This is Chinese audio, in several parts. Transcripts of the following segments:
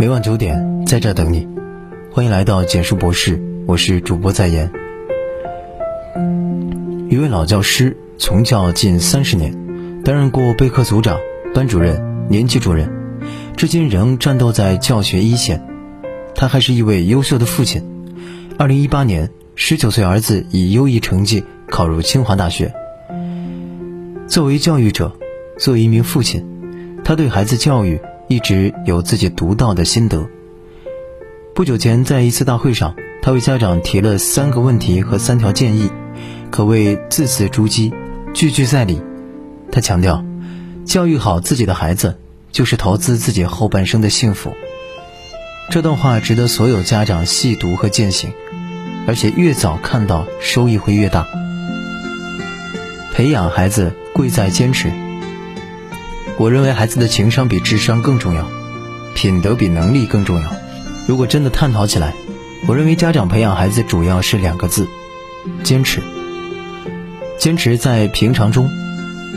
每晚九点，在这等你。欢迎来到简述博士，我是主播在言。一位老教师从教近三十年，担任过备课组长、班主任、年级主任，至今仍战斗在教学一线。他还是一位优秀的父亲。二零一八年，十九岁儿子以优异成绩考入清华大学。作为教育者，作为一名父亲，他对孩子教育一直有自己独到的心得。不久前，在一次大会上，他为家长提了三个问题和三条建议，可谓字字珠玑，句句在理。他强调，教育好自己的孩子，就是投资自己后半生的幸福。这段话值得所有家长细读和践行，而且越早看到，收益会越大。培养孩子贵在坚持。我认为孩子的情商比智商更重要，品德比能力更重要。如果真的探讨起来，我认为家长培养孩子主要是两个字：坚持。坚持在平常中，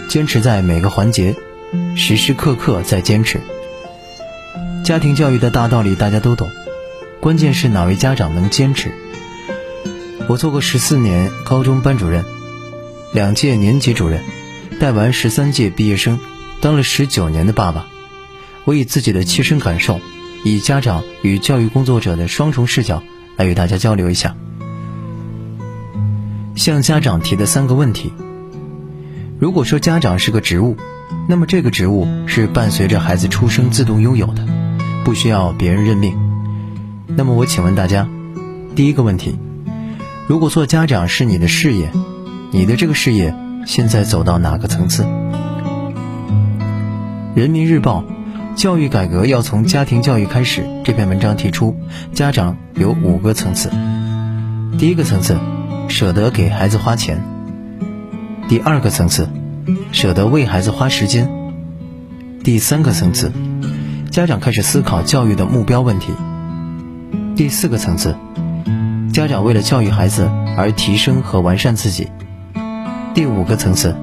坚持在每个环节，时时刻刻在坚持。家庭教育的大道理大家都懂，关键是哪位家长能坚持。我做过十四年高中班主任。两届年级主任，带完十三届毕业生，当了十九年的爸爸，我以自己的切身感受，以家长与教育工作者的双重视角来与大家交流一下。向家长提的三个问题：如果说家长是个职务，那么这个职务是伴随着孩子出生自动拥有的，不需要别人任命。那么我请问大家，第一个问题：如果做家长是你的事业？你的这个事业现在走到哪个层次？人民日报，教育改革要从家庭教育开始。这篇文章提出，家长有五个层次。第一个层次，舍得给孩子花钱；第二个层次，舍得为孩子花时间；第三个层次，家长开始思考教育的目标问题；第四个层次，家长为了教育孩子而提升和完善自己。第五个层次，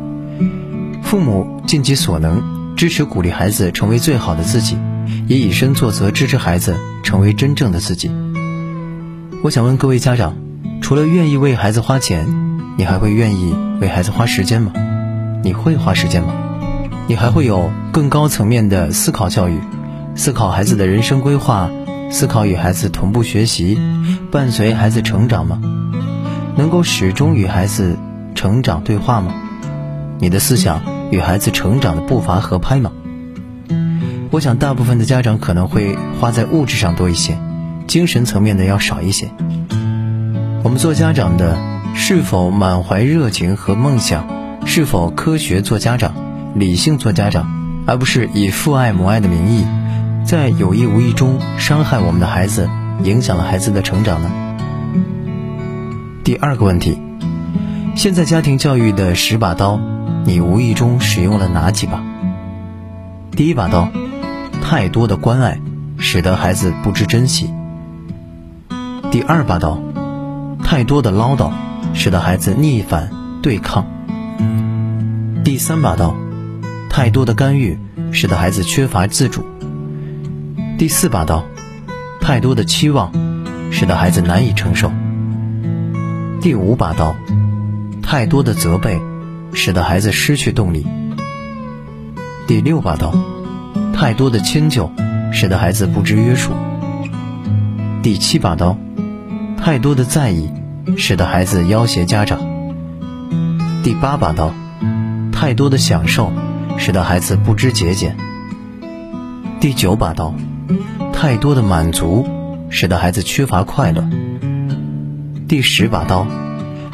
父母尽其所能支持鼓励孩子成为最好的自己，也以身作则支持孩子成为真正的自己。我想问各位家长，除了愿意为孩子花钱，你还会愿意为孩子花时间吗？你会花时间吗？你还会有更高层面的思考教育，思考孩子的人生规划，思考与孩子同步学习，伴随孩子成长吗？能够始终与孩子。成长对话吗？你的思想与孩子成长的步伐合拍吗？我想大部分的家长可能会花在物质上多一些，精神层面的要少一些。我们做家长的是否满怀热情和梦想？是否科学做家长，理性做家长，而不是以父爱母爱的名义，在有意无意中伤害我们的孩子，影响了孩子的成长呢？第二个问题。现在家庭教育的十把刀，你无意中使用了哪几把？第一把刀，太多的关爱，使得孩子不知珍惜；第二把刀，太多的唠叨，使得孩子逆反对抗；第三把刀，太多的干预，使得孩子缺乏自主；第四把刀，太多的期望，使得孩子难以承受；第五把刀。太多的责备，使得孩子失去动力。第六把刀，太多的迁就，使得孩子不知约束。第七把刀，太多的在意，使得孩子要挟家长。第八把刀，太多的享受，使得孩子不知节俭。第九把刀，太多的满足，使得孩子缺乏快乐。第十把刀。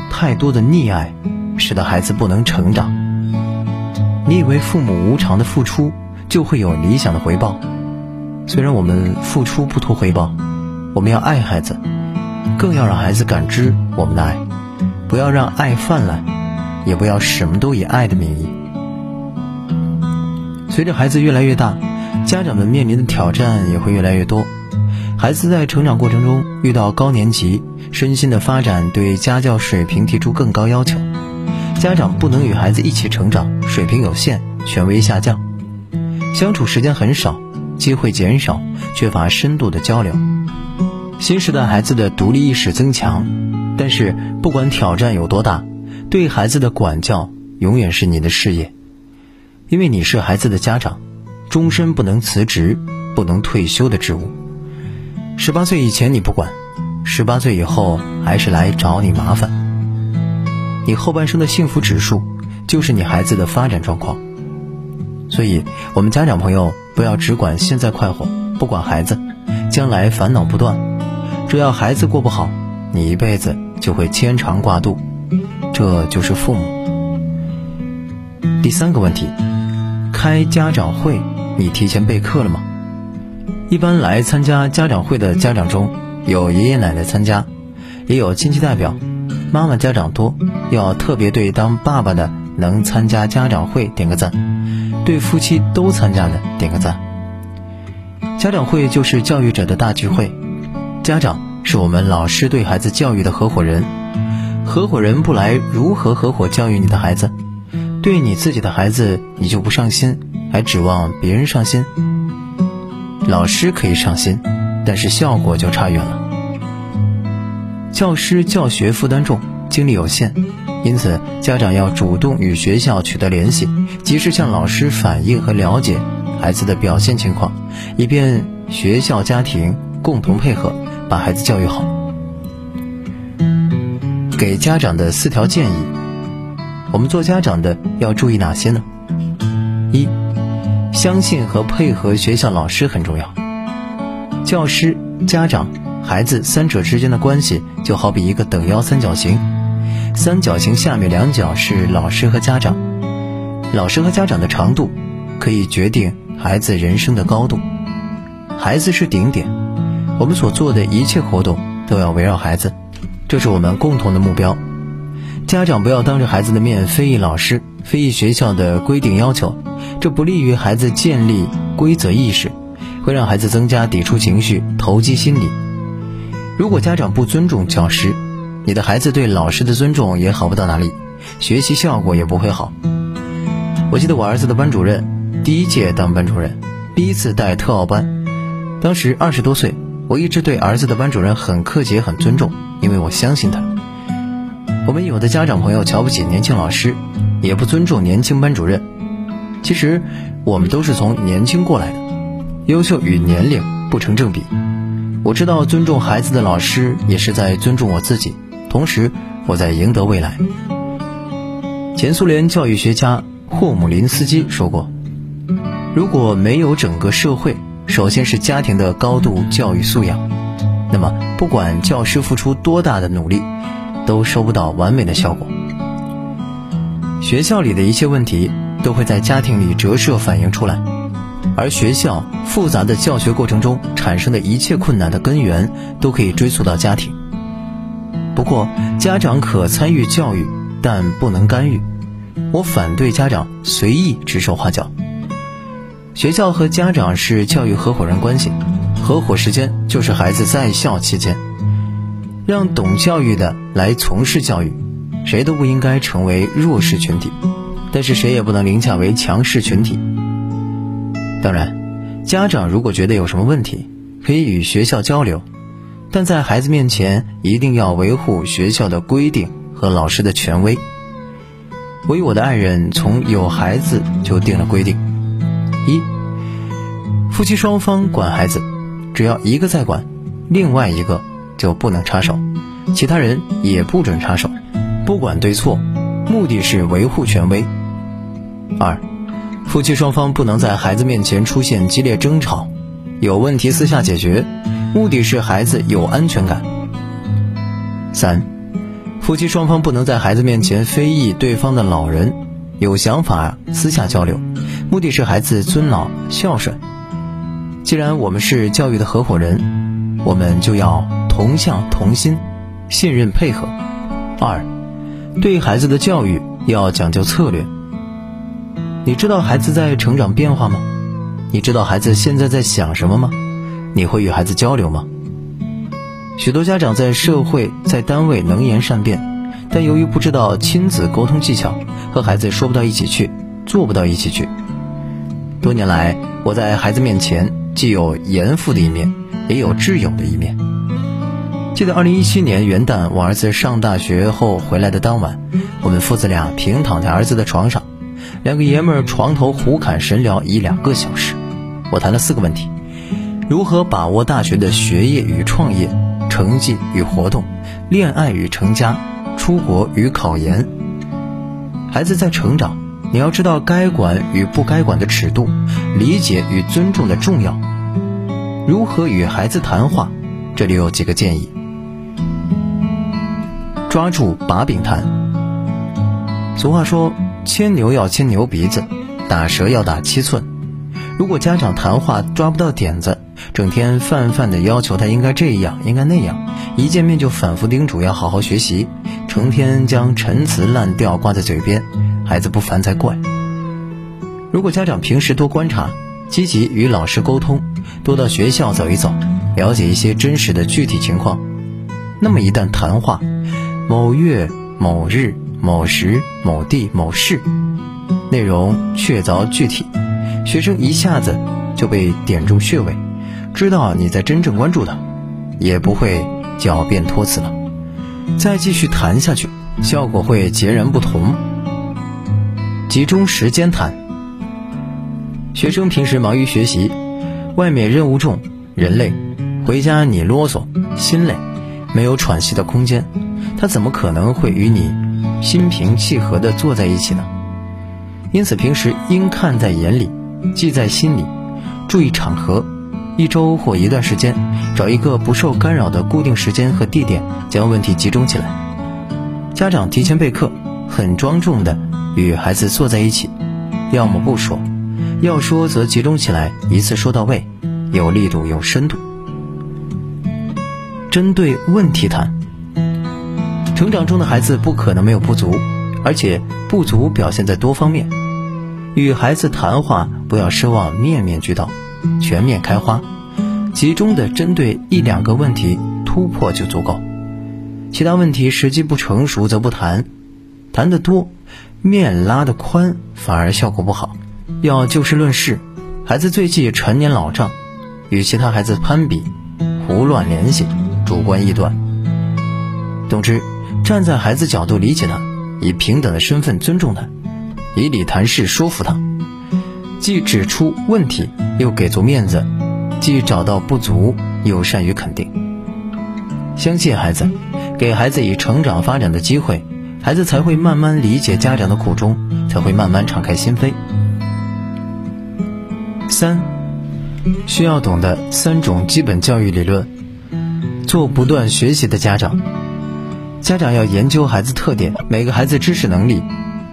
太多的溺爱，使得孩子不能成长。你以为父母无偿的付出就会有理想的回报？虽然我们付出不图回报，我们要爱孩子，更要让孩子感知我们的爱，不要让爱泛滥，也不要什么都以爱的名义。随着孩子越来越大，家长们面临的挑战也会越来越多。孩子在成长过程中遇到高年级。身心的发展对家教水平提出更高要求，家长不能与孩子一起成长，水平有限，权威下降，相处时间很少，机会减少，缺乏深度的交流。新时代孩子的独立意识增强，但是不管挑战有多大，对孩子的管教永远是你的事业，因为你是孩子的家长，终身不能辞职、不能退休的职务。十八岁以前你不管，十八岁以后还是来找你麻烦。你后半生的幸福指数，就是你孩子的发展状况。所以，我们家长朋友不要只管现在快活，不管孩子，将来烦恼不断。只要孩子过不好，你一辈子就会牵肠挂肚，这就是父母。第三个问题，开家长会，你提前备课了吗？一般来参加家长会的家长中有爷爷奶奶参加，也有亲戚代表。妈妈家长多，要特别对当爸爸的能参加家长会点个赞，对夫妻都参加的点个赞。家长会就是教育者的大聚会。家长是我们老师对孩子教育的合伙人，合伙人不来，如何合伙教育你的孩子？对你自己的孩子，你就不上心，还指望别人上心？老师可以上心，但是效果就差远了。教师教学负担重，精力有限，因此家长要主动与学校取得联系，及时向老师反映和了解孩子的表现情况，以便学校家庭共同配合。把孩子教育好，给家长的四条建议，我们做家长的要注意哪些呢？一，相信和配合学校老师很重要。教师、家长、孩子三者之间的关系就好比一个等腰三角形，三角形下面两角是老师和家长，老师和家长的长度可以决定孩子人生的高度，孩子是顶点。我们所做的一切活动都要围绕孩子，这是我们共同的目标。家长不要当着孩子的面非议老师、非议学校的规定要求，这不利于孩子建立规则意识，会让孩子增加抵触情绪、投机心理。如果家长不尊重教师，你的孩子对老师的尊重也好不到哪里，学习效果也不会好。我记得我儿子的班主任第一届当班主任，第一次带特奥班，当时二十多岁。我一直对儿子的班主任很客气，很尊重，因为我相信他。我们有的家长朋友瞧不起年轻老师，也不尊重年轻班主任。其实我们都是从年轻过来的，优秀与年龄不成正比。我知道尊重孩子的老师也是在尊重我自己，同时我在赢得未来。前苏联教育学家霍姆林斯基说过：“如果没有整个社会。”首先是家庭的高度教育素养，那么不管教师付出多大的努力，都收不到完美的效果。学校里的一切问题都会在家庭里折射反映出来，而学校复杂的教学过程中产生的一切困难的根源都可以追溯到家庭。不过，家长可参与教育，但不能干预。我反对家长随意指手画脚。学校和家长是教育合伙人关系，合伙时间就是孩子在校期间，让懂教育的来从事教育，谁都不应该成为弱势群体，但是谁也不能凌驾为强势群体。当然，家长如果觉得有什么问题，可以与学校交流，但在孩子面前一定要维护学校的规定和老师的权威。我与我的爱人从有孩子就定了规定。一，夫妻双方管孩子，只要一个在管，另外一个就不能插手，其他人也不准插手，不管对错，目的是维护权威。二，夫妻双方不能在孩子面前出现激烈争吵，有问题私下解决，目的是孩子有安全感。三，夫妻双方不能在孩子面前非议对方的老人，有想法私下交流。目的是孩子尊老孝顺。既然我们是教育的合伙人，我们就要同向同心，信任配合。二，对孩子的教育要讲究策略。你知道孩子在成长变化吗？你知道孩子现在在想什么吗？你会与孩子交流吗？许多家长在社会、在单位能言善辩，但由于不知道亲子沟通技巧，和孩子说不到一起去，做不到一起去。多年来，我在孩子面前既有严父的一面，也有挚友的一面。记得二零一七年元旦，我儿子上大学后回来的当晚，我们父子俩平躺在儿子的床上，两个爷们儿床头胡侃神聊一两个小时。我谈了四个问题：如何把握大学的学业与创业、成绩与活动、恋爱与成家、出国与考研。孩子在成长，你要知道该管与不该管的尺度，理解与尊重的重要。如何与孩子谈话？这里有几个建议：抓住把柄谈。俗话说，牵牛要牵牛鼻子，打蛇要打七寸。如果家长谈话抓不到点子，整天泛泛的要求他应该这样应该那样，一见面就反复叮嘱要好好学习，成天将陈词滥调挂在嘴边，孩子不烦才怪。如果家长平时多观察，积极与老师沟通，多到学校走一走，了解一些真实的具体情况，那么一旦谈话，某月某日某时某地某事，内容确凿具体。学生一下子就被点中穴位，知道你在真正关注他，也不会狡辩托辞了。再继续谈下去，效果会截然不同。集中时间谈。学生平时忙于学习，外面任务重，人累，回家你啰嗦，心累，没有喘息的空间，他怎么可能会与你心平气和地坐在一起呢？因此，平时应看在眼里。记在心里，注意场合，一周或一段时间，找一个不受干扰的固定时间和地点，将问题集中起来。家长提前备课，很庄重的与孩子坐在一起，要么不说，要说则集中起来，一次说到位，有力度有深度。针对问题谈。成长中的孩子不可能没有不足，而且不足表现在多方面。与孩子谈话，不要奢望面面俱到、全面开花，集中的针对一两个问题突破就足够。其他问题时机不成熟则不谈，谈得多，面拉得宽反而效果不好。要就事论事，孩子最忌陈年老账，与其他孩子攀比、胡乱联系、主观臆断。总之，站在孩子角度理解他，以平等的身份尊重他。以理谈事，说服他，既指出问题，又给足面子；既找到不足，又善于肯定。相信孩子，给孩子以成长发展的机会，孩子才会慢慢理解家长的苦衷，才会慢慢敞开心扉。三，需要懂得三种基本教育理论。做不断学习的家长，家长要研究孩子特点，每个孩子知识能力。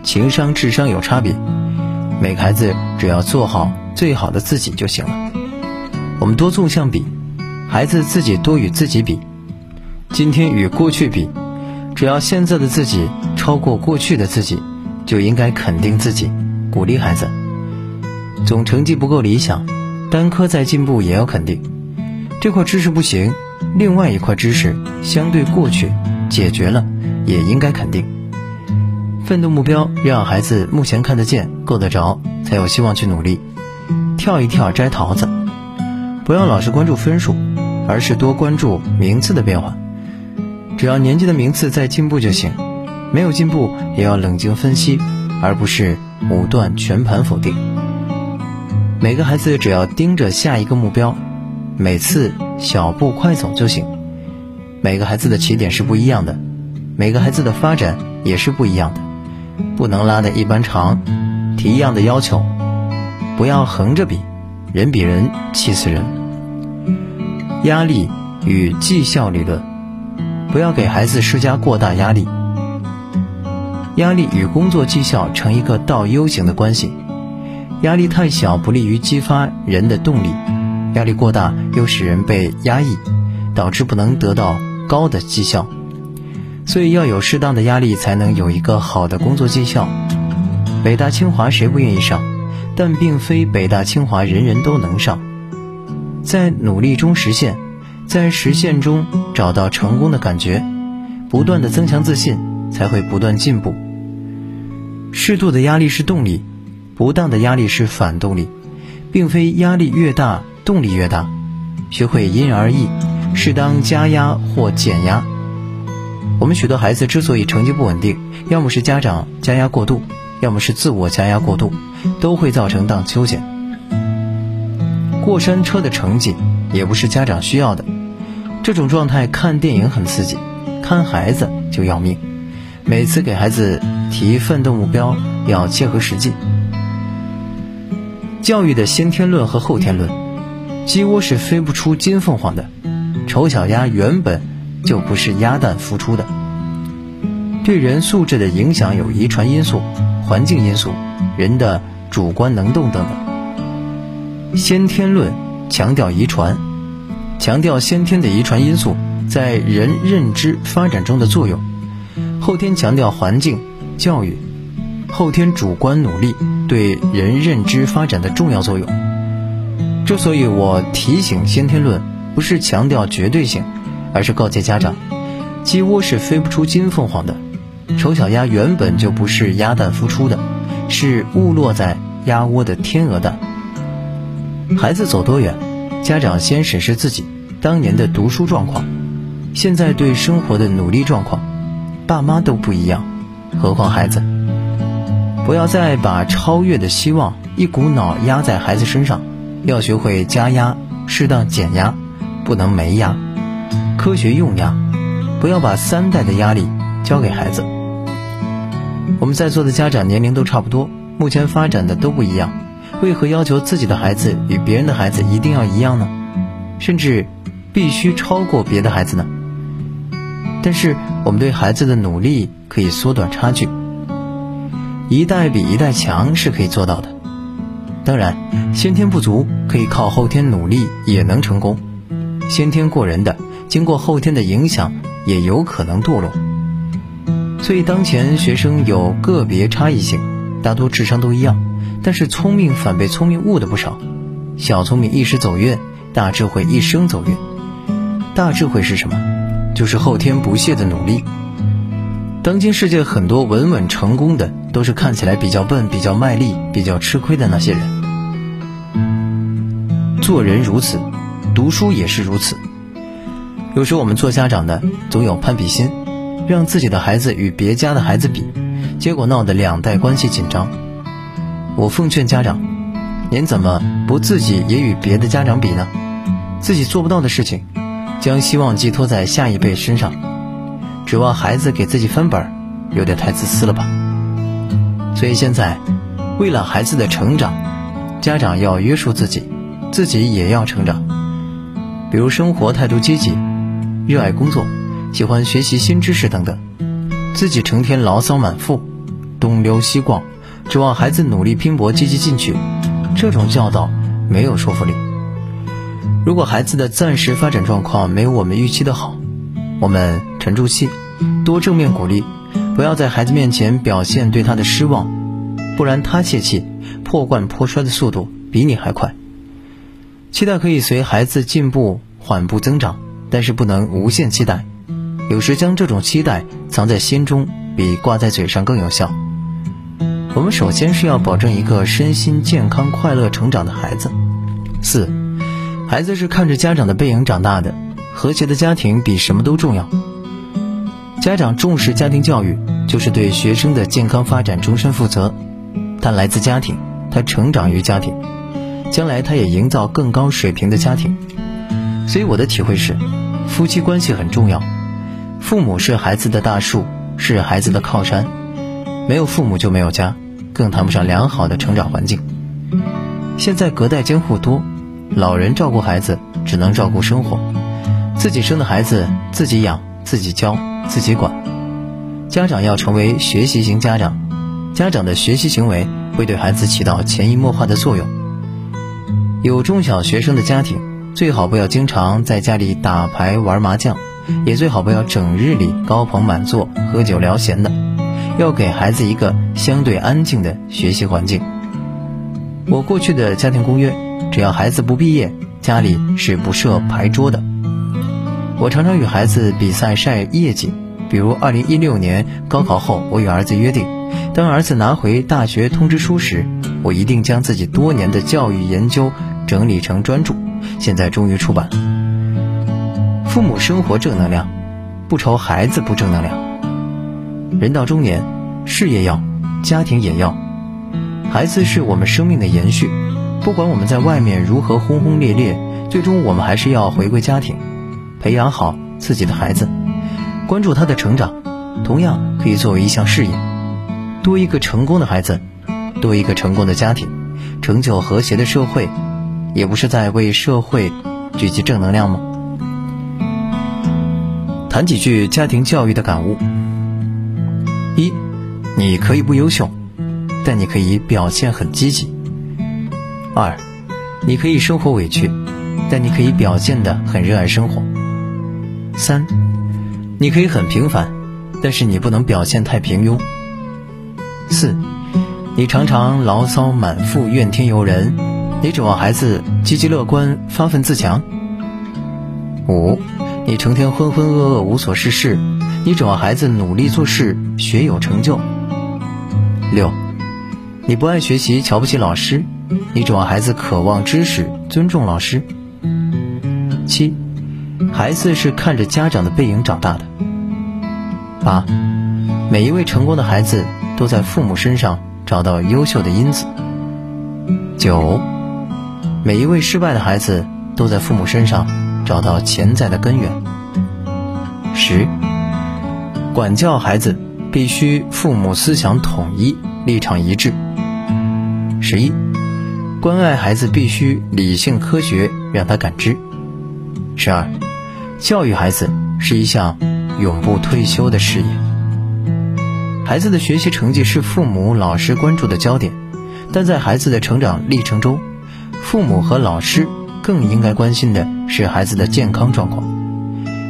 情商、智商有差别，每个孩子只要做好最好的自己就行了。我们多纵向比，孩子自己多与自己比，今天与过去比，只要现在的自己超过过去的自己，就应该肯定自己，鼓励孩子。总成绩不够理想，单科在进步也要肯定。这块知识不行，另外一块知识相对过去解决了，也应该肯定。奋斗目标让孩子目前看得见、够得着，才有希望去努力。跳一跳摘桃子，不要老是关注分数，而是多关注名次的变化。只要年级的名次在进步就行，没有进步也要冷静分析，而不是武断全盘否定。每个孩子只要盯着下一个目标，每次小步快走就行。每个孩子的起点是不一样的，每个孩子的发展也是不一样的。不能拉的一般长，提一样的要求，不要横着比，人比人气死人。压力与绩效理论，不要给孩子施加过大压力。压力与工作绩效成一个倒 U 型的关系，压力太小不利于激发人的动力，压力过大又使人被压抑，导致不能得到高的绩效。所以要有适当的压力，才能有一个好的工作绩效。北大清华谁不愿意上？但并非北大清华人人都能上。在努力中实现，在实现中找到成功的感觉，不断的增强自信，才会不断进步。适度的压力是动力，不当的压力是反动力，并非压力越大动力越大，学会因人而异，适当加压或减压。我们许多孩子之所以成绩不稳定，要么是家长加压过度，要么是自我加压过度，都会造成荡秋千。过山车的成绩也不是家长需要的，这种状态看电影很刺激，看孩子就要命。每次给孩子提奋斗目标，要切合实际。教育的先天论和后天论，鸡窝是飞不出金凤凰的，丑小鸭原本就不是鸭蛋孵出的。对人素质的影响有遗传因素、环境因素、人的主观能动等等。先天论强调遗传，强调先天的遗传因素在人认知发展中的作用；后天强调环境、教育。后天主观努力对人认知发展的重要作用。之所以我提醒先天论，不是强调绝对性，而是告诫家长：鸡窝是飞不出金凤凰的，丑小鸭原本就不是鸭蛋孵出的，是误落在鸭窝的天鹅蛋。孩子走多远，家长先审视自己当年的读书状况，现在对生活的努力状况，爸妈都不一样，何况孩子。不要再把超越的希望一股脑压在孩子身上，要学会加压，适当减压，不能没压，科学用压，不要把三代的压力交给孩子。我们在座的家长年龄都差不多，目前发展的都不一样，为何要求自己的孩子与别人的孩子一定要一样呢？甚至必须超过别的孩子呢？但是我们对孩子的努力可以缩短差距。一代比一代强是可以做到的，当然，先天不足可以靠后天努力也能成功。先天过人的，经过后天的影响也有可能堕落。所以当前学生有个别差异性，大多智商都一样，但是聪明反被聪明误的不少。小聪明一时走运，大智慧一生走运。大智慧是什么？就是后天不懈的努力。当今世界很多稳稳成功的，都是看起来比较笨、比较卖力、比较吃亏的那些人。做人如此，读书也是如此。有时我们做家长的总有攀比心，让自己的孩子与别家的孩子比，结果闹得两代关系紧张。我奉劝家长，您怎么不自己也与别的家长比呢？自己做不到的事情，将希望寄托在下一辈身上。指望孩子给自己翻本儿，有点太自私了吧？所以现在，为了孩子的成长，家长要约束自己，自己也要成长。比如生活态度积极，热爱工作，喜欢学习新知识等等。自己成天牢骚满腹，东溜西逛，指望孩子努力拼搏、积极进取，这种教导没有说服力。如果孩子的暂时发展状况没有我们预期的好，我们沉住气，多正面鼓励，不要在孩子面前表现对他的失望，不然他泄气、破罐破摔的速度比你还快。期待可以随孩子进步缓步增长，但是不能无限期待。有时将这种期待藏在心中，比挂在嘴上更有效。我们首先是要保证一个身心健康、快乐成长的孩子。四，孩子是看着家长的背影长大的。和谐的家庭比什么都重要。家长重视家庭教育，就是对学生的健康发展终身负责。他来自家庭，他成长于家庭，将来他也营造更高水平的家庭。所以我的体会是，夫妻关系很重要。父母是孩子的大树，是孩子的靠山。没有父母就没有家，更谈不上良好的成长环境。现在隔代监护多，老人照顾孩子，只能照顾生活。自己生的孩子自己养、自己教、自己管，家长要成为学习型家长，家长的学习行为会对孩子起到潜移默化的作用。有中小学生的家庭，最好不要经常在家里打牌玩麻将，也最好不要整日里高朋满座喝酒聊闲的，要给孩子一个相对安静的学习环境。我过去的家庭公约，只要孩子不毕业，家里是不设牌桌的。我常常与孩子比赛晒业绩，比如二零一六年高考后，我与儿子约定，当儿子拿回大学通知书时，我一定将自己多年的教育研究整理成专著，现在终于出版了。父母生活正能量，不愁孩子不正能量。人到中年，事业要，家庭也要。孩子是我们生命的延续，不管我们在外面如何轰轰烈烈，最终我们还是要回归家庭，培养好自己的孩子，关注他的成长，同样可以作为一项事业。多一个成功的孩子，多一个成功的家庭。成就和谐的社会，也不是在为社会聚集正能量吗？谈几句家庭教育的感悟：一，你可以不优秀，但你可以表现很积极；二，你可以生活委屈，但你可以表现的很热爱生活；三，你可以很平凡，但是你不能表现太平庸；四。你常常牢骚满腹、怨天尤人，你指望孩子积极乐观、发奋自强。五，你成天浑浑噩噩、无所事事，你指望孩子努力做事、学有成就。六，你不爱学习、瞧不起老师，你指望孩子渴望知识、尊重老师。七，孩子是看着家长的背影长大的。八，每一位成功的孩子都在父母身上。找到优秀的因子。九，每一位失败的孩子都在父母身上找到潜在的根源。十，管教孩子必须父母思想统一，立场一致。十一，关爱孩子必须理性科学，让他感知。十二，教育孩子是一项永不退休的事业。孩子的学习成绩是父母、老师关注的焦点，但在孩子的成长历程中，父母和老师更应该关心的是孩子的健康状况，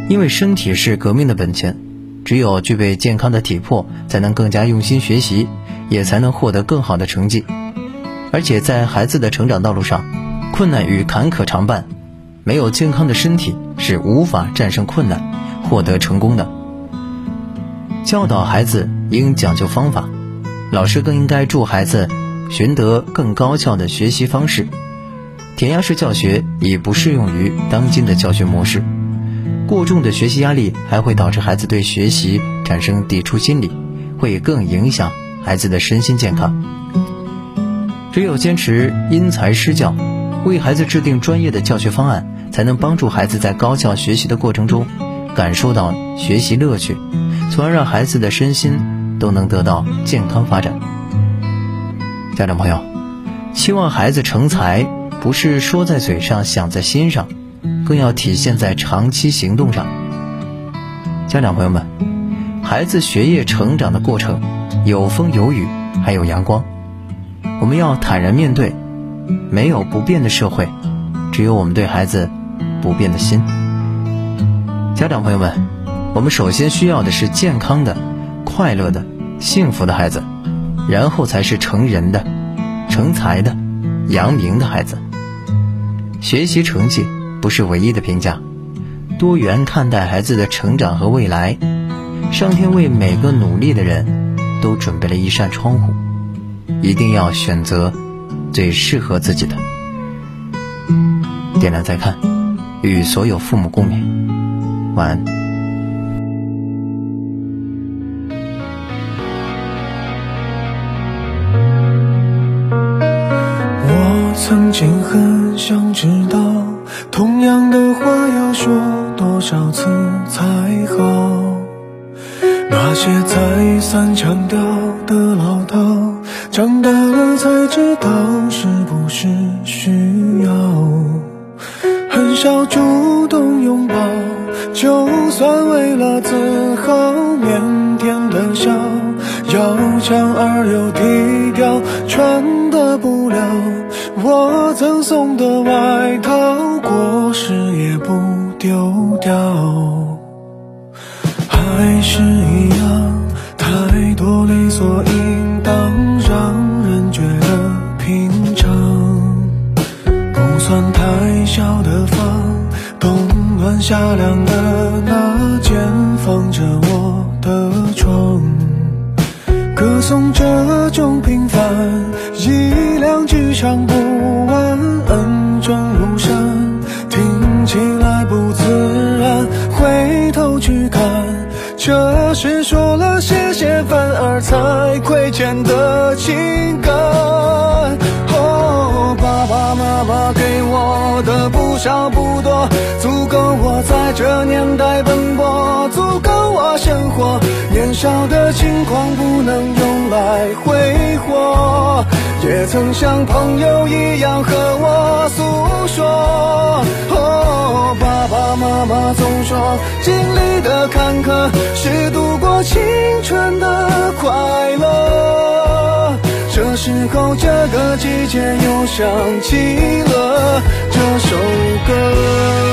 因为身体是革命的本钱，只有具备健康的体魄，才能更加用心学习，也才能获得更好的成绩。而且在孩子的成长道路上，困难与坎坷常伴，没有健康的身体是无法战胜困难、获得成功的。教导孩子应讲究方法，老师更应该助孩子寻得更高效的学习方式。填鸭式教学已不适用于当今的教学模式，过重的学习压力还会导致孩子对学习产生抵触心理，会更影响孩子的身心健康。只有坚持因材施教，为孩子制定专业的教学方案，才能帮助孩子在高效学习的过程中感受到学习乐趣。从而让孩子的身心都能得到健康发展。家长朋友，希望孩子成才，不是说在嘴上想在心上，更要体现在长期行动上。家长朋友们，孩子学业成长的过程，有风有雨，还有阳光，我们要坦然面对。没有不变的社会，只有我们对孩子不变的心。家长朋友们。我们首先需要的是健康的、快乐的、幸福的孩子，然后才是成人的、成才的、扬名的孩子。学习成绩不是唯一的评价，多元看待孩子的成长和未来。上天为每个努力的人都准备了一扇窗户，一定要选择最适合自己的。点亮再看，与所有父母共勉。晚安。我曾经很想知道，同样的话要说多少次才好？那些再三强调的老套，长大了才知道是不是需要。很少主动拥抱，就算为了自豪，腼腆的笑，要强而又低调，穿的不了。我赠送的外套，过时也不丢掉，还是一样，太多理所应当，让人觉得平常。不算太小的房，冬暖夏凉的那间，放着我的床，歌颂这种平凡，这是说了谢谢，反而才亏欠的情感。哦，爸爸妈妈给我的不少不多，足够我在这年代奔波，足够我生活。年少的轻狂不能用来挥霍，也曾像朋友一样和我不说。哦，爸爸妈妈总说，经历的坎坷是度过青春的快乐。这时候，这个季节又想起了这首歌。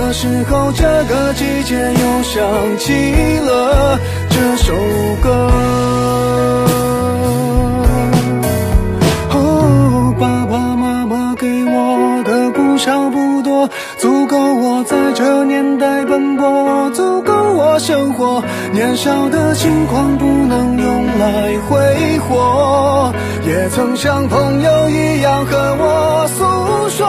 这时候，这个季节又想起了这首歌。哦，爸爸妈妈给我的不少不多，足够我在这年代奔波，足够我生活。年少的轻狂不能用来挥霍，也曾像朋友一样和我诉说。